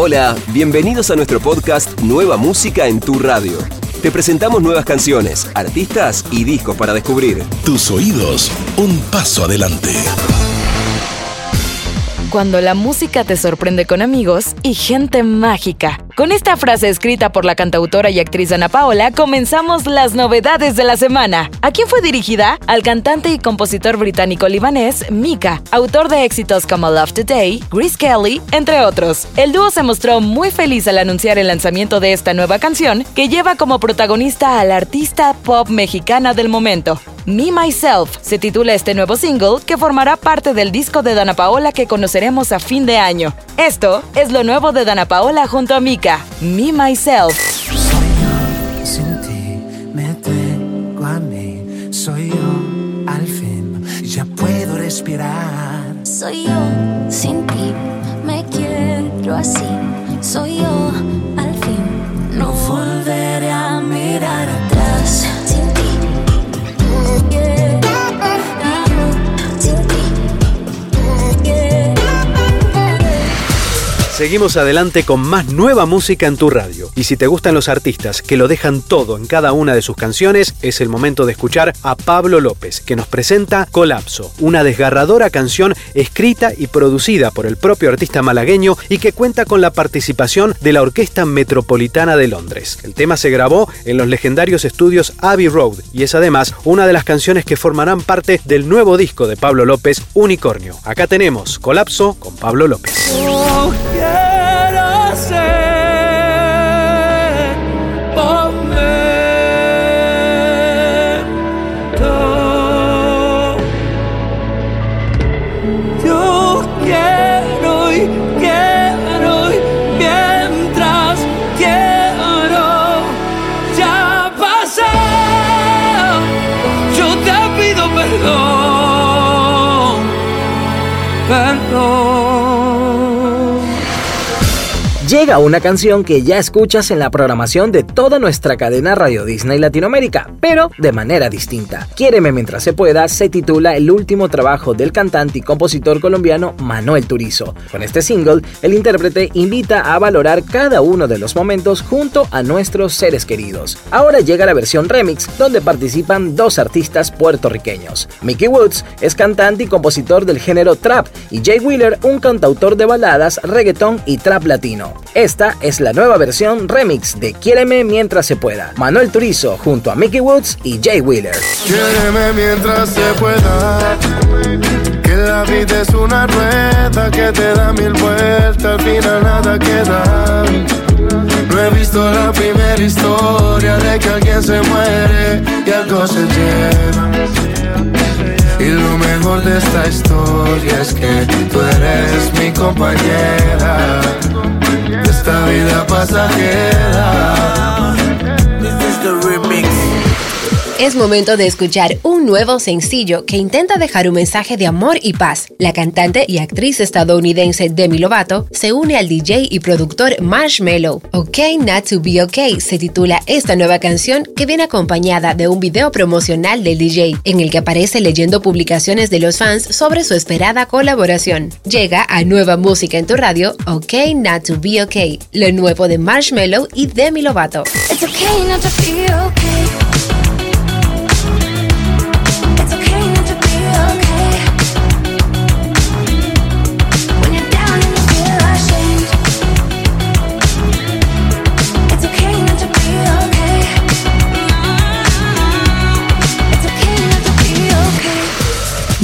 Hola, bienvenidos a nuestro podcast Nueva Música en tu radio. Te presentamos nuevas canciones, artistas y discos para descubrir. Tus oídos, un paso adelante. Cuando la música te sorprende con amigos y gente mágica. Con esta frase escrita por la cantautora y actriz Ana Paola, comenzamos las novedades de la semana. ¿A quién fue dirigida? Al cantante y compositor británico-libanés Mika, autor de éxitos como Love Today, Grace Kelly, entre otros. El dúo se mostró muy feliz al anunciar el lanzamiento de esta nueva canción, que lleva como protagonista a la artista pop mexicana del momento. Me Myself se titula este nuevo single que formará parte del disco de Dana Paola que conoceremos a fin de año. Esto es lo nuevo de Dana Paola junto a Mika, Me Myself. Sin ti me tengo a mí, soy yo al fin, ya puedo respirar. Soy yo, sin ti me quiero así. Soy yo, Seguimos adelante con más nueva música en tu radio. Y si te gustan los artistas que lo dejan todo en cada una de sus canciones, es el momento de escuchar a Pablo López, que nos presenta Colapso, una desgarradora canción escrita y producida por el propio artista malagueño y que cuenta con la participación de la Orquesta Metropolitana de Londres. El tema se grabó en los legendarios estudios Abbey Road y es además una de las canciones que formarán parte del nuevo disco de Pablo López, Unicornio. Acá tenemos Colapso con Pablo López. Quiero Sir. Llega una canción que ya escuchas en la programación de toda nuestra cadena Radio Disney Latinoamérica, pero de manera distinta. Quiéreme mientras se pueda se titula el último trabajo del cantante y compositor colombiano Manuel Turizo. Con este single, el intérprete invita a valorar cada uno de los momentos junto a nuestros seres queridos. Ahora llega la versión remix, donde participan dos artistas puertorriqueños. Mickey Woods es cantante y compositor del género trap y Jay Wheeler un cantautor de baladas, reggaetón y trap latino. Esta es la nueva versión remix de Quiéreme mientras se pueda. Manuel Turizo junto a Mickey Woods y Jay Wheeler. Quiéreme mientras se pueda. Que la vida es una rueda que te da mil vueltas, al final nada queda. No he visto la primera historia de que alguien se muere y algo se lleva. Y lo mejor de esta historia es que tú eres mi compañera vida Es momento de escuchar un nuevo sencillo que intenta dejar un mensaje de amor y paz. La cantante y actriz estadounidense Demi Lovato se une al DJ y productor Marshmello. OK Not to Be OK se titula esta nueva canción que viene acompañada de un video promocional del DJ en el que aparece leyendo publicaciones de los fans sobre su esperada colaboración. Llega a nueva música en tu radio OK Not to Be OK, lo nuevo de Marshmello y Demi Lovato. It's okay not to be okay.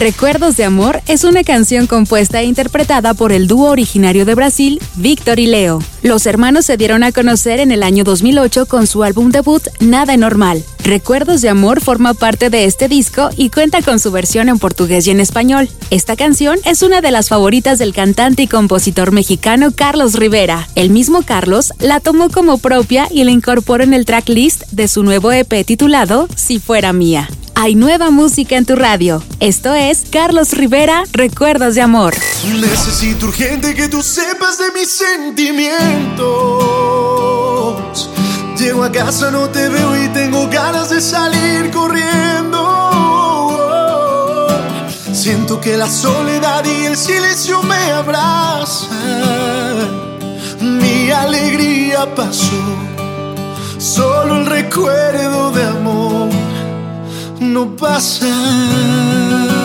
Recuerdos de Amor es una canción compuesta e interpretada por el dúo originario de Brasil, Víctor y Leo. Los hermanos se dieron a conocer en el año 2008 con su álbum debut Nada Normal. Recuerdos de Amor forma parte de este disco y cuenta con su versión en portugués y en español. Esta canción es una de las favoritas del cantante y compositor mexicano Carlos Rivera. El mismo Carlos la tomó como propia y la incorporó en el tracklist de su nuevo EP titulado Si fuera mía. Hay nueva música en tu radio. Esto es Carlos Rivera, Recuerdos de Amor. Necesito urgente que tú sepas de mis sentimientos. Llego a casa, no te veo y tengo ganas de salir corriendo. Siento que la soledad y el silencio me abrazan. Mi ya pasó. Solo el recuerdo de amor no pasa.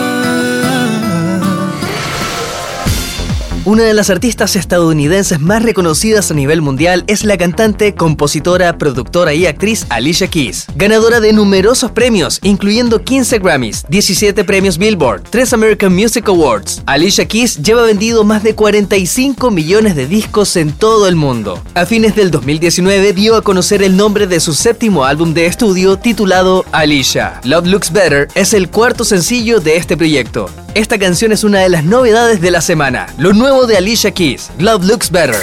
Una de las artistas estadounidenses más reconocidas a nivel mundial es la cantante, compositora, productora y actriz Alicia Keys, ganadora de numerosos premios, incluyendo 15 Grammys, 17 premios Billboard, 3 American Music Awards. Alicia Keys lleva vendido más de 45 millones de discos en todo el mundo. A fines del 2019 dio a conocer el nombre de su séptimo álbum de estudio titulado Alicia. Love Looks Better es el cuarto sencillo de este proyecto. Esta canción es una de las novedades de la semana. Lo nuevo de Alicia Keys, Love Looks Better.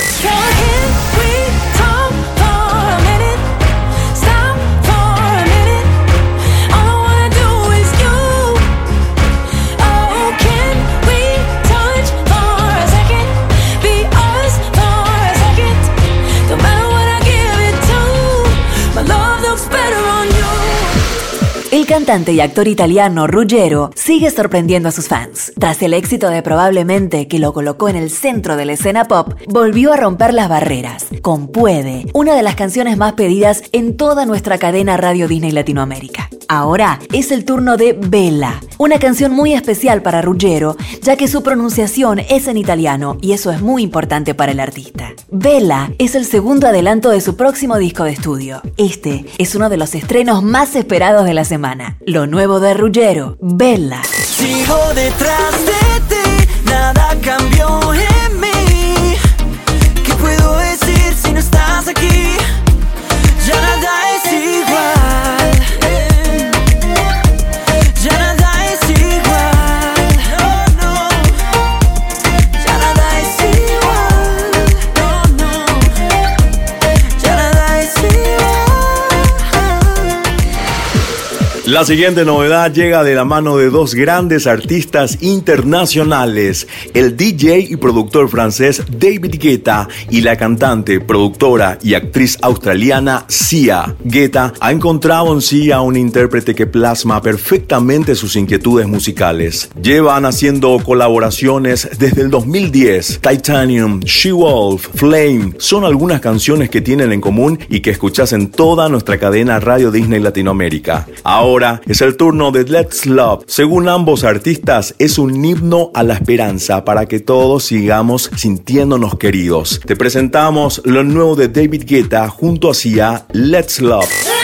Cantante y actor italiano Ruggero sigue sorprendiendo a sus fans. Tras el éxito de Probablemente que lo colocó en el centro de la escena pop, volvió a romper las barreras con Puede, una de las canciones más pedidas en toda nuestra cadena Radio Disney Latinoamérica. Ahora es el turno de Bella, una canción muy especial para Ruggero, ya que su pronunciación es en italiano y eso es muy importante para el artista. Bella es el segundo adelanto de su próximo disco de estudio. Este es uno de los estrenos más esperados de la semana. Lo nuevo de Ruggero, Bella. La siguiente novedad llega de la mano de dos grandes artistas internacionales, el DJ y productor francés David Guetta y la cantante, productora y actriz australiana Sia. Guetta ha encontrado en Sia un intérprete que plasma perfectamente sus inquietudes musicales. Llevan haciendo colaboraciones desde el 2010. Titanium, She-Wolf, Flame son algunas canciones que tienen en común y que escuchas en toda nuestra cadena Radio Disney Latinoamérica. Ahora es el turno de Let's Love. Según ambos artistas, es un himno a la esperanza para que todos sigamos sintiéndonos queridos. Te presentamos lo nuevo de David Guetta junto a Sia, Let's Love.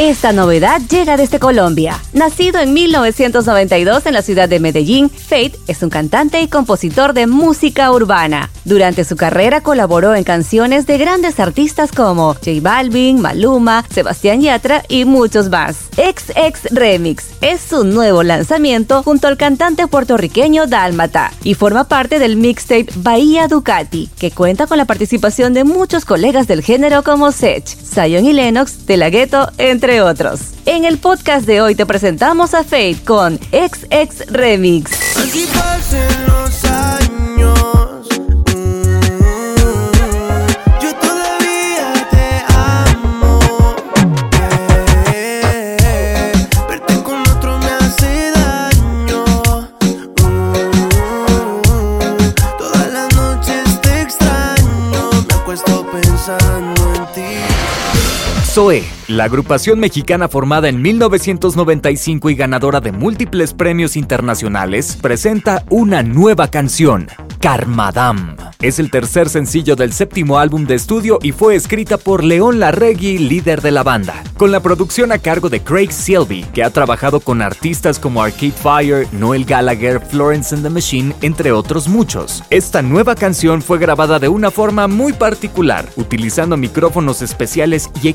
Esta novedad llega desde Colombia. Nacido en 1992 en la ciudad de Medellín, Fate es un cantante y compositor de música urbana. Durante su carrera colaboró en canciones de grandes artistas como J Balvin, Maluma, Sebastián Yatra y muchos más. XX Remix es su nuevo lanzamiento junto al cantante puertorriqueño Dálmata y forma parte del mixtape Bahía Ducati, que cuenta con la participación de muchos colegas del género como Sech, Zion y Lennox, De Ghetto, entre otros. En el podcast de hoy te presentamos a Fate con XX Remix. contigo. Zoe, la agrupación mexicana formada en 1995 y ganadora de múltiples premios internacionales, presenta una nueva canción, Karmadam. Es el tercer sencillo del séptimo álbum de estudio y fue escrita por León Larregui, líder de la banda, con la producción a cargo de Craig Silvey, que ha trabajado con artistas como Arcade Fire, Noel Gallagher, Florence and the Machine, entre otros muchos. Esta nueva canción fue grabada de una forma muy particular, utilizando micrófonos especiales y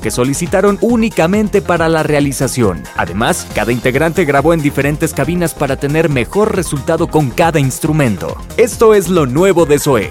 que solicitaron únicamente para la realización. Además, cada integrante grabó en diferentes cabinas para tener mejor resultado con cada instrumento. Esto es lo nuevo de Zoe,